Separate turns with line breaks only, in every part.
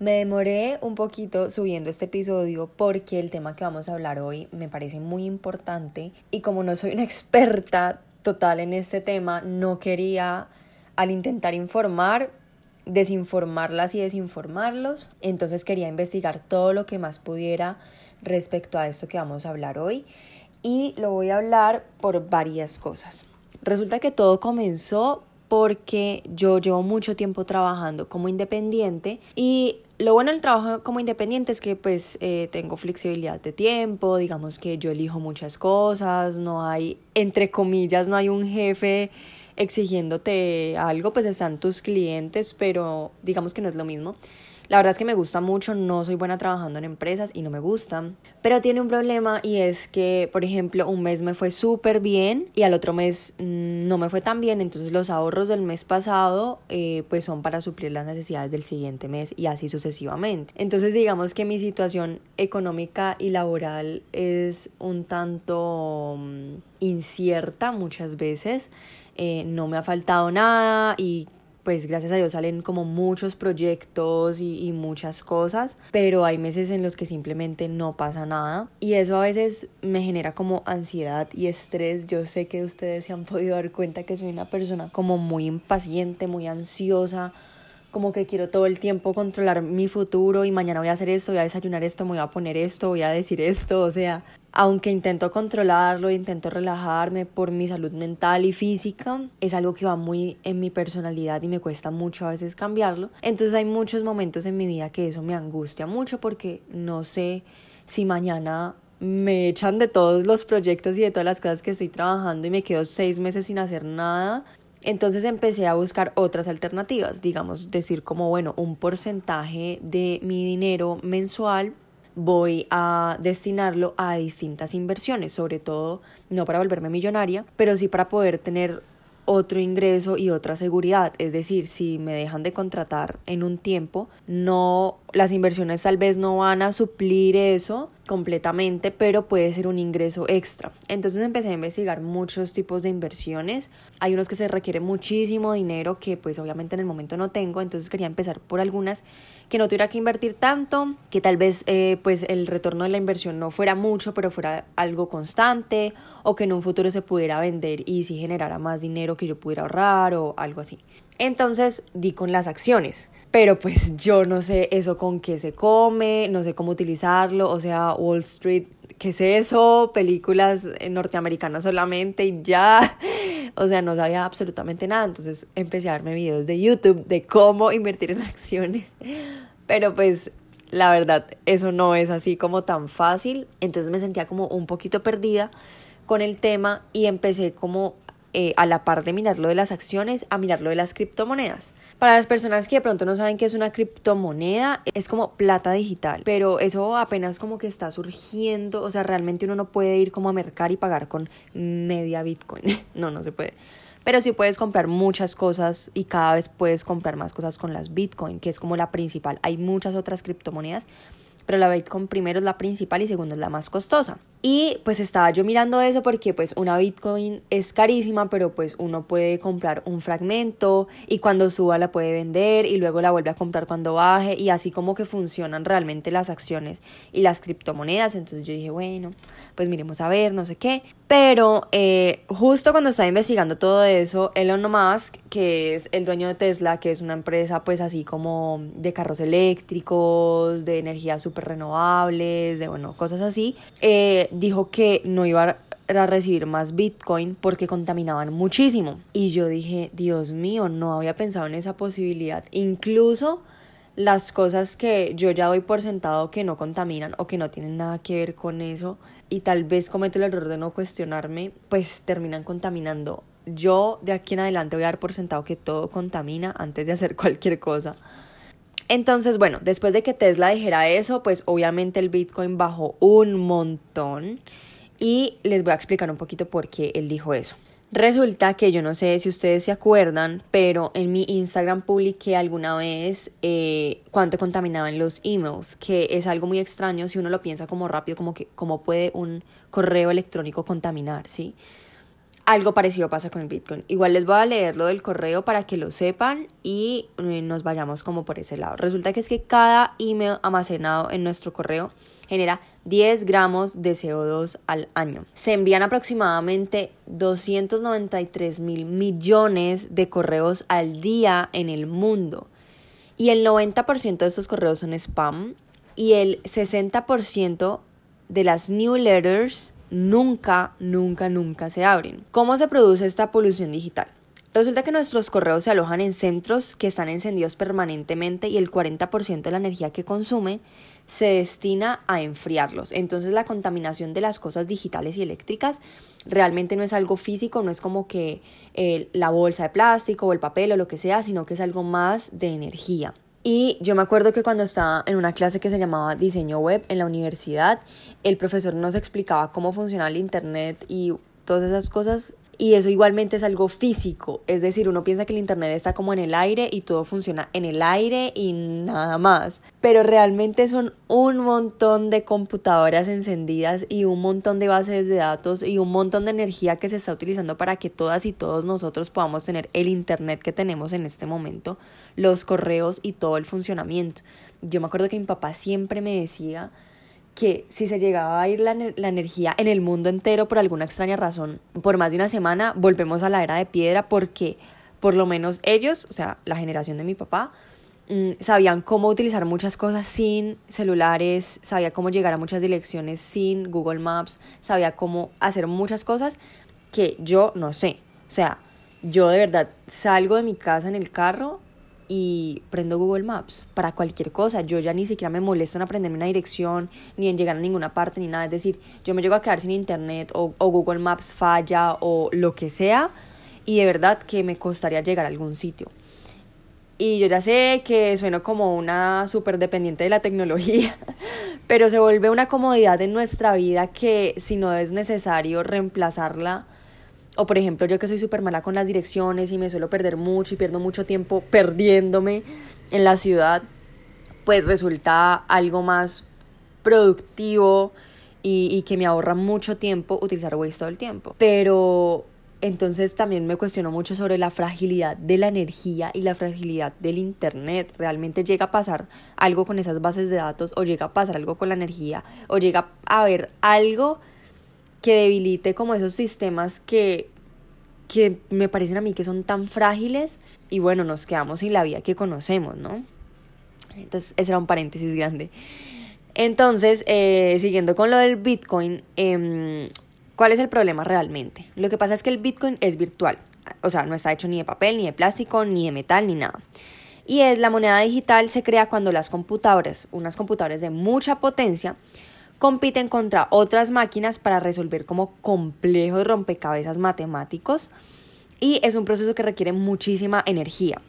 Me demoré un poquito subiendo este episodio porque el tema que vamos a hablar hoy me parece muy importante y como no soy una experta total en este tema, no quería al intentar informar desinformarlas y desinformarlos. Entonces quería investigar todo lo que más pudiera respecto a esto que vamos a hablar hoy y lo voy a hablar por varias cosas. Resulta que todo comenzó porque yo llevo mucho tiempo trabajando como independiente y lo bueno del trabajo como independiente es que pues eh, tengo flexibilidad de tiempo, digamos que yo elijo muchas cosas, no hay, entre comillas, no hay un jefe exigiéndote algo, pues están tus clientes, pero digamos que no es lo mismo. La verdad es que me gusta mucho, no soy buena trabajando en empresas y no me gusta, pero tiene un problema y es que, por ejemplo, un mes me fue súper bien y al otro mes mm, no me fue tan bien, entonces los ahorros del mes pasado eh, pues son para suplir las necesidades del siguiente mes y así sucesivamente. Entonces digamos que mi situación económica y laboral es un tanto mm, incierta muchas veces, eh, no me ha faltado nada y pues gracias a Dios salen como muchos proyectos y, muchas cosas, pero hay meses en los que simplemente no pasa nada y eso a veces me genera como ansiedad y estrés. Yo sé que ustedes se han podido dar cuenta que soy una persona como muy impaciente, muy ansiosa, como que quiero todo el tiempo controlar mi futuro y mañana voy a hacer esto, voy a desayunar esto, me voy a poner esto, voy a decir esto, o sea, aunque intento controlarlo, intento relajarme por mi salud mental y física, es algo que va muy en mi personalidad y me cuesta mucho a veces cambiarlo. Entonces hay muchos momentos en mi vida que eso me angustia mucho porque no sé si mañana me echan de todos los proyectos y de todas las cosas que estoy trabajando y me quedo seis meses sin hacer nada. Entonces empecé a buscar otras alternativas, digamos, decir como, bueno, un porcentaje de mi dinero mensual voy a destinarlo a distintas inversiones, sobre todo no para volverme millonaria, pero sí para poder tener otro ingreso y otra seguridad. Es decir, si me dejan de contratar en un tiempo, no las inversiones tal vez no van a suplir eso completamente, pero puede ser un ingreso extra. Entonces empecé a investigar muchos tipos de inversiones. Hay unos que se requiere muchísimo dinero que pues obviamente en el momento no tengo, entonces quería empezar por algunas que no tuviera que invertir tanto, que tal vez eh, pues el retorno de la inversión no fuera mucho, pero fuera algo constante o que en un futuro se pudiera vender y si generara más dinero que yo pudiera ahorrar o algo así. Entonces di con las acciones pero pues yo no sé eso con qué se come, no sé cómo utilizarlo, o sea, Wall Street, ¿qué es eso? Películas norteamericanas solamente y ya, o sea, no sabía absolutamente nada, entonces empecé a verme videos de YouTube de cómo invertir en acciones, pero pues la verdad eso no es así como tan fácil, entonces me sentía como un poquito perdida con el tema y empecé como eh, a la par de mirar lo de las acciones, a mirar lo de las criptomonedas. Para las personas que de pronto no saben qué es una criptomoneda, es como plata digital, pero eso apenas como que está surgiendo, o sea, realmente uno no puede ir como a mercar y pagar con media Bitcoin, no, no se puede. Pero sí puedes comprar muchas cosas y cada vez puedes comprar más cosas con las Bitcoin, que es como la principal. Hay muchas otras criptomonedas, pero la Bitcoin primero es la principal y segundo es la más costosa. Y pues estaba yo mirando eso porque pues una Bitcoin es carísima, pero pues uno puede comprar un fragmento y cuando suba la puede vender y luego la vuelve a comprar cuando baje y así como que funcionan realmente las acciones y las criptomonedas. Entonces yo dije, bueno, pues miremos a ver, no sé qué. Pero eh, justo cuando estaba investigando todo eso, Elon Musk, que es el dueño de Tesla, que es una empresa pues así como de carros eléctricos, de energías súper renovables, de bueno, cosas así, eh, dijo que no iba a recibir más Bitcoin porque contaminaban muchísimo. Y yo dije, Dios mío, no había pensado en esa posibilidad. Incluso las cosas que yo ya doy por sentado que no contaminan o que no tienen nada que ver con eso y tal vez cometo el error de no cuestionarme, pues terminan contaminando. Yo de aquí en adelante voy a dar por sentado que todo contamina antes de hacer cualquier cosa. Entonces, bueno, después de que Tesla dijera eso, pues obviamente el Bitcoin bajó un montón y les voy a explicar un poquito por qué él dijo eso. Resulta que yo no sé si ustedes se acuerdan, pero en mi Instagram publiqué alguna vez eh, cuánto contaminaban los emails, que es algo muy extraño si uno lo piensa como rápido, como que cómo puede un correo electrónico contaminar, ¿sí? Algo parecido pasa con el Bitcoin. Igual les voy a leer lo del correo para que lo sepan y eh, nos vayamos como por ese lado. Resulta que es que cada email almacenado en nuestro correo genera 10 gramos de CO2 al año. Se envían aproximadamente 293 mil millones de correos al día en el mundo. Y el 90% de estos correos son spam y el 60% de las newsletters nunca, nunca, nunca se abren. ¿Cómo se produce esta polución digital? Resulta que nuestros correos se alojan en centros que están encendidos permanentemente y el 40% de la energía que consumen se destina a enfriarlos. Entonces la contaminación de las cosas digitales y eléctricas realmente no es algo físico, no es como que eh, la bolsa de plástico o el papel o lo que sea, sino que es algo más de energía. Y yo me acuerdo que cuando estaba en una clase que se llamaba diseño web en la universidad, el profesor nos explicaba cómo funciona el Internet y todas esas cosas. Y eso igualmente es algo físico, es decir, uno piensa que el Internet está como en el aire y todo funciona en el aire y nada más. Pero realmente son un montón de computadoras encendidas y un montón de bases de datos y un montón de energía que se está utilizando para que todas y todos nosotros podamos tener el Internet que tenemos en este momento los correos y todo el funcionamiento. Yo me acuerdo que mi papá siempre me decía que si se llegaba a ir la, energía en el mundo entero por alguna extraña razón, por más de una semana, volvemos a la era de piedra porque por lo menos ellos, o sea, la generación de mi papá, mm, sabían cómo utilizar muchas cosas sin celulares, sabía cómo llegar a muchas direcciones sin Google Maps, sabía cómo hacer muchas cosas que yo no sé. O sea, yo de verdad salgo de mi casa en el carro y prendo Google Maps para cualquier cosa. Yo ya ni siquiera me molesto en aprenderme una dirección, ni en llegar a ninguna parte, ni nada. Es decir, yo me llego a quedar sin internet o, o Google Maps falla o lo que sea y de verdad que me costaría llegar a algún sitio. Y yo ya sé que sueno como una súper dependiente de la tecnología, pero se vuelve una comodidad en nuestra vida que si no es necesario reemplazarla o por ejemplo, yo que soy súper mala con las direcciones y me suelo perder mucho y pierdo mucho tiempo perdiéndome en la ciudad, pues resulta algo más productivo y, y que me ahorra mucho tiempo utilizar Waze todo el tiempo. Pero entonces también me cuestiono mucho sobre la fragilidad de la energía y la fragilidad del Internet. ¿Realmente llega a pasar algo con esas bases de datos o llega a pasar algo con la energía o llega a haber algo que debilite como esos sistemas que, que me parecen a mí que son tan frágiles y bueno, nos quedamos sin la vida que conocemos, ¿no? Entonces, ese era un paréntesis grande. Entonces, eh, siguiendo con lo del Bitcoin, eh, ¿cuál es el problema realmente? Lo que pasa es que el Bitcoin es virtual, o sea, no está hecho ni de papel, ni de plástico, ni de metal, ni nada. Y es la moneda digital se crea cuando las computadoras, unas computadoras de mucha potencia, compiten contra otras máquinas para resolver como complejos rompecabezas matemáticos y es un proceso que requiere muchísima energía.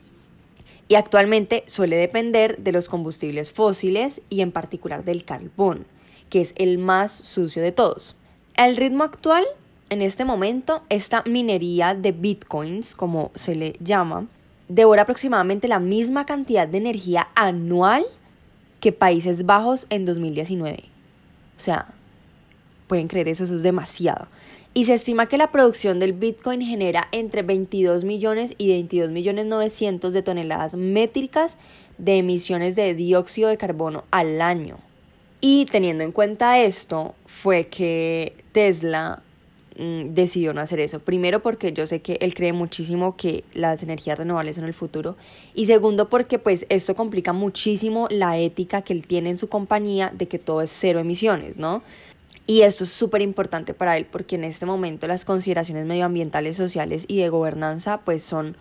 Y actualmente suele depender de los combustibles fósiles y en particular del carbón, que es el más sucio de todos. El ritmo actual, en este momento, esta minería de bitcoins, como se le llama, devora aproximadamente la misma cantidad de energía anual que Países Bajos en 2019. O sea, pueden creer eso, eso es demasiado. Y se estima que la producción del Bitcoin genera entre 22 millones y 22 millones 900 de toneladas métricas de emisiones de dióxido de carbono al año. Y teniendo en cuenta esto, fue que Tesla mm, decidió no hacer eso. Primero porque yo sé que él cree muchísimo que las energías renovables son el futuro. Y segundo porque pues esto complica muchísimo la ética que él tiene en su compañía de que todo es cero emisiones, ¿no? Y esto es súper importante para él porque en este momento las consideraciones medioambientales, sociales y de gobernanza pues son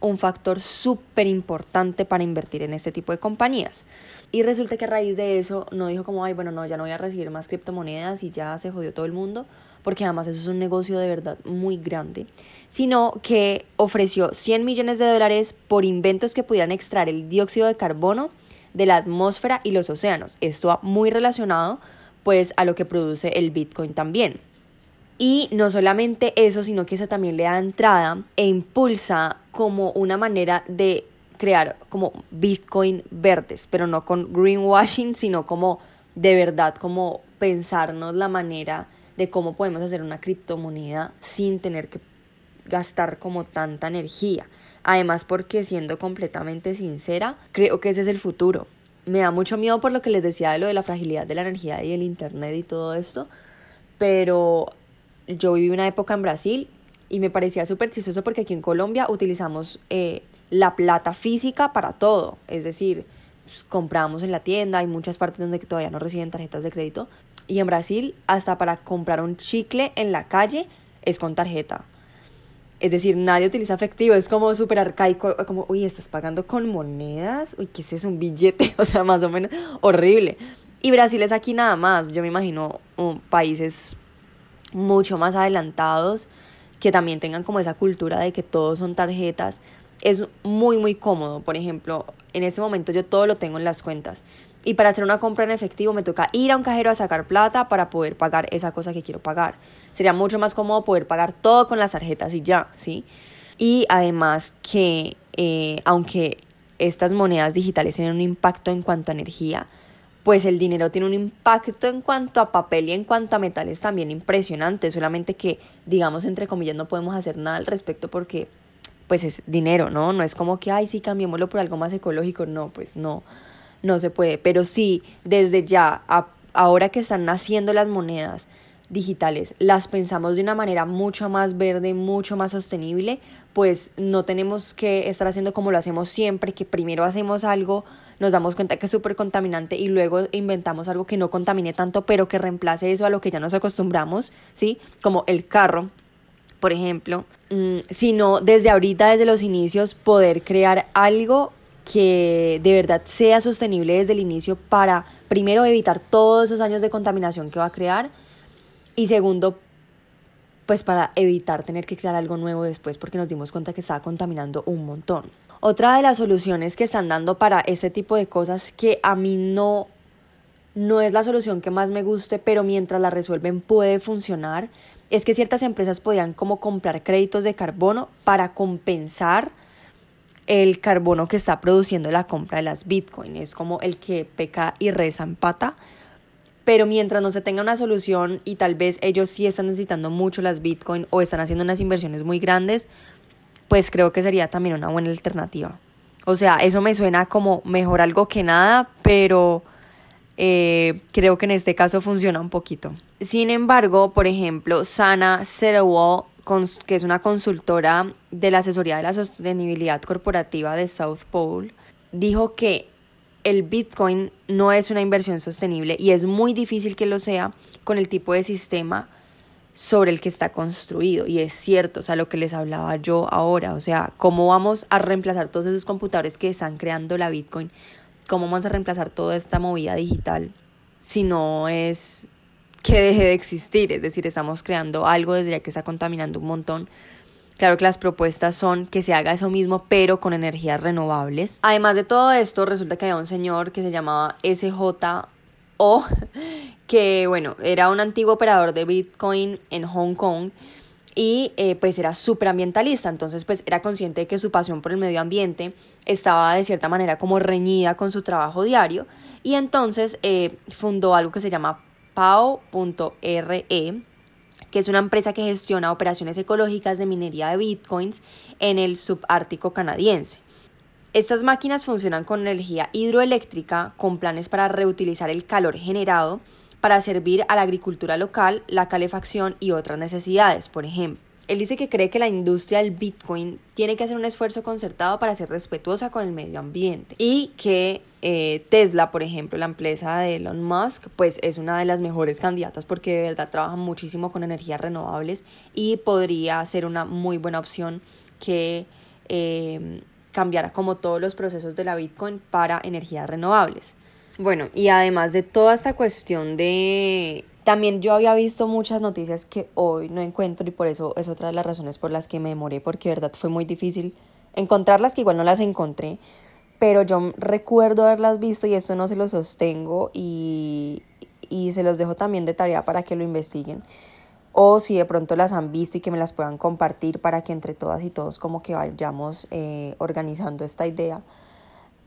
un factor súper importante para invertir en este tipo de compañías. Y resulta que a raíz de eso no dijo como, ay, bueno, no, ya no voy a recibir más criptomonedas y ya se jodió todo el mundo, porque además eso es un negocio de verdad muy grande, sino que ofreció 100 millones de dólares por inventos que pudieran extraer el dióxido de carbono de la atmósfera y los océanos. Esto va muy relacionado pues a lo que produce el Bitcoin también. Y no solamente eso, sino que eso también le da entrada e impulsa como una manera de crear como Bitcoin verdes, pero no con greenwashing, sino como de verdad, como pensarnos la manera de cómo podemos hacer una criptomoneda sin tener que gastar como tanta energía. Además, porque siendo completamente sincera, creo que ese es el futuro. Me da mucho miedo por lo que les decía de lo de la fragilidad de la energía y el internet y todo esto, pero yo viví una época en Brasil y me parecía súper chistoso porque aquí en Colombia utilizamos eh, la plata física para todo, es decir, pues, compramos en la tienda, hay muchas partes donde todavía no reciben tarjetas de crédito, y en Brasil hasta para comprar un chicle en la calle es con tarjeta. Es decir, nadie utiliza efectivo, es como súper arcaico, como, uy, estás pagando con monedas, uy, ¿qué es eso? Un billete, o sea, más o menos horrible. Y Brasil es aquí nada más, yo me imagino um, países mucho más adelantados que también tengan como esa cultura de que todos son tarjetas. Es muy, muy cómodo, por ejemplo, en ese momento yo todo lo tengo en las cuentas. Y para hacer una compra en efectivo me toca ir a un cajero a sacar plata para poder pagar esa cosa que quiero pagar. Sería mucho más cómodo poder pagar todo con las tarjetas y ya, ¿sí? Y además que eh, aunque estas monedas digitales tienen un impacto en cuanto a energía, pues el dinero tiene un impacto en cuanto a papel y en cuanto a metales también impresionante, solamente que digamos entre comillas no podemos hacer nada al respecto porque pues es dinero, ¿no? No es como que, ay, sí, cambiémoslo por algo más ecológico, no, pues no no se puede. Pero sí, desde ya, ahora que están naciendo las monedas digitales, las pensamos de una manera mucho más verde, mucho más sostenible, pues no tenemos que estar haciendo como lo hacemos siempre, que primero hacemos algo, nos damos cuenta que es súper contaminante y luego inventamos algo que no contamine tanto, pero que reemplace eso a lo que ya nos acostumbramos, ¿sí? Como el carro, por ejemplo, mm, sino desde ahorita, desde los inicios, poder crear algo que de verdad sea sostenible desde el inicio para, primero, evitar todos esos años de contaminación que va a crear y segundo, pues para evitar tener que crear algo nuevo después porque nos dimos cuenta que estaba contaminando un montón. Otra de las soluciones que están dando para este tipo de cosas que a mí no no es la solución que más me guste, pero mientras la resuelven puede funcionar, es que ciertas empresas podían como comprar créditos de carbono para compensar el carbono que está produciendo la compra de las Bitcoin. Es como el que peca y reza en pata. Pero mientras no se tenga una solución y tal vez ellos sí están necesitando mucho las Bitcoin o están haciendo unas inversiones muy grandes, pues creo que sería también una buena alternativa. O sea, eso me suena como mejor algo que nada, pero eh, creo que en este caso funciona un poquito. Sin embargo, por ejemplo, Sana Settlewall que es una consultora de la asesoría de la sostenibilidad corporativa de South Pole, dijo que el Bitcoin no es una inversión sostenible y es muy difícil que lo sea con el tipo de sistema sobre el que está construido. Y es cierto, o sea, lo que les hablaba yo ahora, o sea, cómo vamos a reemplazar todos esos computadores que están creando la Bitcoin, cómo vamos a reemplazar toda esta movida digital si no es que deje de existir, es decir, estamos creando algo desde ya que está contaminando un montón. Claro que las propuestas son que se haga eso mismo, pero con energías renovables. Además de todo esto, resulta que había un señor que se llamaba SJO, que bueno, era un antiguo operador de Bitcoin en Hong Kong y eh, pues era súper ambientalista, entonces pues era consciente de que su pasión por el medio ambiente estaba de cierta manera como reñida con su trabajo diario y entonces eh, fundó algo que se llama Pao.re, que es una empresa que gestiona operaciones ecológicas de minería de bitcoins en el subártico canadiense. Estas máquinas funcionan con energía hidroeléctrica con planes para reutilizar el calor generado para servir a la agricultura local, la calefacción y otras necesidades, por ejemplo. Él dice que cree que la industria del Bitcoin tiene que hacer un esfuerzo concertado para ser respetuosa con el medio ambiente y que eh, Tesla, por ejemplo, la empresa de Elon Musk, pues es una de las mejores candidatas porque de verdad trabaja muchísimo con energías renovables y podría ser una muy buena opción que eh, cambiara como todos los procesos de la Bitcoin para energías renovables. Bueno, y además de toda esta cuestión de también yo había visto muchas noticias que hoy no encuentro y por eso es otra de las razones por las que me demoré, porque de verdad fue muy difícil encontrarlas, que igual no las encontré. Pero yo recuerdo haberlas visto y esto no se lo sostengo y, y se los dejo también de tarea para que lo investiguen. O si de pronto las han visto y que me las puedan compartir para que entre todas y todos como que vayamos eh, organizando esta idea.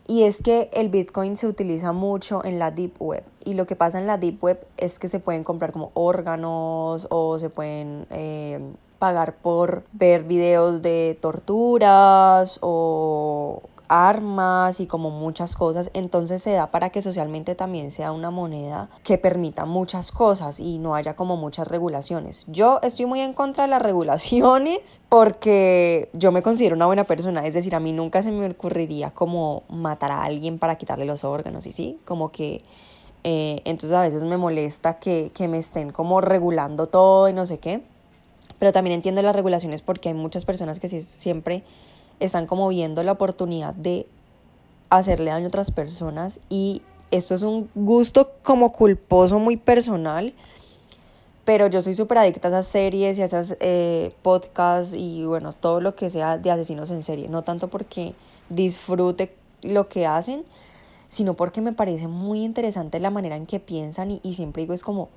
Y es que el Bitcoin se utiliza mucho en la Deep Web. Y lo que pasa en la Deep Web es que se pueden comprar como órganos o se pueden eh, pagar por ver videos de torturas o armas y como muchas cosas, entonces se da para que socialmente también sea una moneda que permita muchas cosas y no haya como muchas regulaciones. Yo estoy muy en contra de las regulaciones porque yo me considero una buena persona, es decir, a mí nunca se me ocurriría como matar a alguien para quitarle los órganos y sí, como que eh, entonces a veces me molesta que, que me estén como regulando todo y no sé qué, pero también entiendo las regulaciones porque hay muchas personas que siempre están como viendo la oportunidad de hacerle daño a otras personas y esto es un gusto como culposo muy personal, pero yo soy súper adicta a esas series y a esas eh, podcasts y bueno, todo lo que sea de asesinos en serie, no tanto porque disfrute lo que hacen, sino porque me parece muy interesante la manera en que piensan y, y siempre digo es como,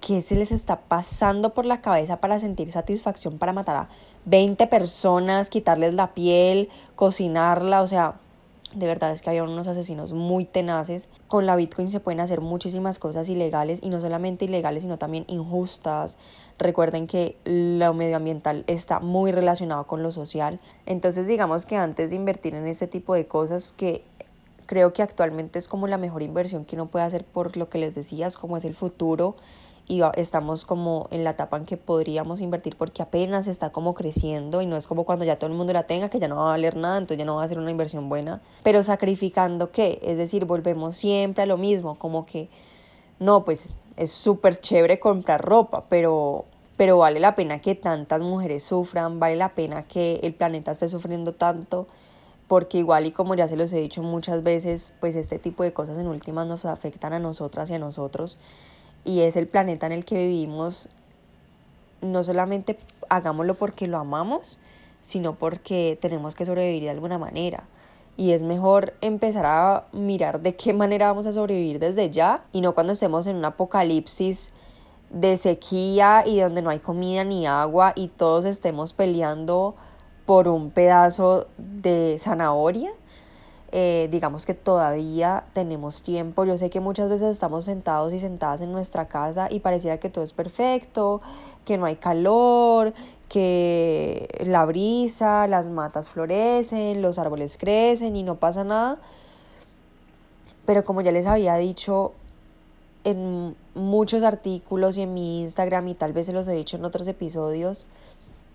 ¿qué se les está pasando por la cabeza para sentir satisfacción para matar a 20 personas, quitarles la piel, cocinarla, o sea, de verdad es que había unos asesinos muy tenaces. Con la Bitcoin se pueden hacer muchísimas cosas ilegales y no solamente ilegales, sino también injustas. Recuerden que lo medioambiental está muy relacionado con lo social. Entonces digamos que antes de invertir en este tipo de cosas que creo que actualmente es como la mejor inversión que uno puede hacer por lo que les decías, como es el futuro y estamos como en la etapa en que podríamos invertir porque apenas está como creciendo y no es como cuando ya todo el mundo la tenga que ya no va a valer nada, entonces ya no va a ser una inversión buena, pero sacrificando qué, es decir, volvemos siempre a lo mismo, como que no, pues es súper chévere comprar ropa, pero pero vale la pena que tantas mujeres sufran, vale la pena que el planeta esté sufriendo tanto, porque igual y como ya se los he dicho muchas veces, pues este tipo de cosas en últimas nos afectan a nosotras y a nosotros y es el planeta en el que vivimos, no solamente hagámoslo porque lo amamos, sino porque tenemos que sobrevivir de alguna manera. Y es mejor empezar a mirar de qué manera vamos a sobrevivir desde ya y no cuando estemos en un apocalipsis de sequía y donde no hay comida ni agua y todos estemos peleando por un pedazo de zanahoria eh, digamos que todavía tenemos tiempo. Yo sé que muchas veces estamos sentados y sentadas en nuestra casa y pareciera que todo es perfecto, que no hay calor, que la brisa, las matas florecen, los árboles crecen y no pasa nada. Pero como ya les había dicho en muchos artículos y en mi Instagram y tal vez se los he dicho en otros episodios,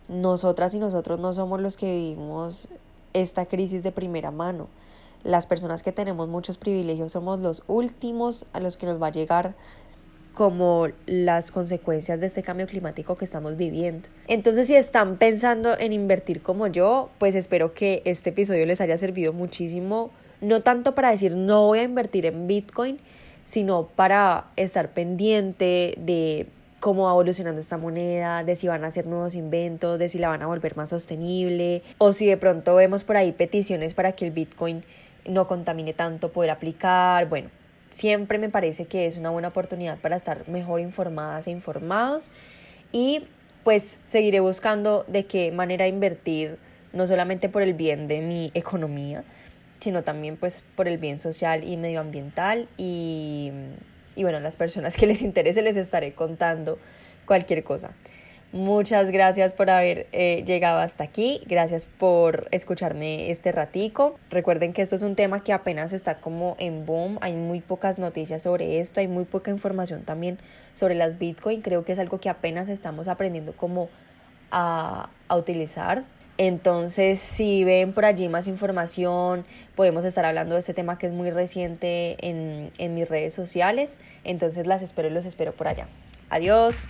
nosotras y nosotros no somos los que vivimos esta crisis de primera mano las personas que tenemos muchos privilegios somos los últimos a los que nos va a llegar como las consecuencias de este cambio climático que estamos viviendo. Entonces, si están pensando en invertir como yo, pues espero que este episodio les haya servido muchísimo, no tanto para decir no voy a invertir en Bitcoin, sino para estar pendiente de cómo va evolucionando esta moneda, de si van a hacer nuevos inventos, de si la van a volver más sostenible, o si de pronto vemos por ahí peticiones para que el Bitcoin no contamine tanto, poder aplicar, bueno, siempre me parece que es una buena oportunidad para estar mejor informadas e informados y pues seguiré buscando de qué manera invertir, no solamente por el bien de mi economía, sino también pues por el bien social y medioambiental y, y bueno, las personas que les interese les estaré contando cualquier cosa. Muchas gracias por haber eh, llegado hasta aquí, gracias por escucharme este ratico. Recuerden que esto es un tema que apenas está como en boom, hay muy pocas noticias sobre esto, hay muy poca información también sobre las Bitcoin, creo que es algo que apenas estamos aprendiendo como a, a utilizar. Entonces, si ven por allí más información, podemos estar hablando de este tema que es muy reciente en, en mis redes sociales. Entonces, las espero y los espero por allá. Adiós.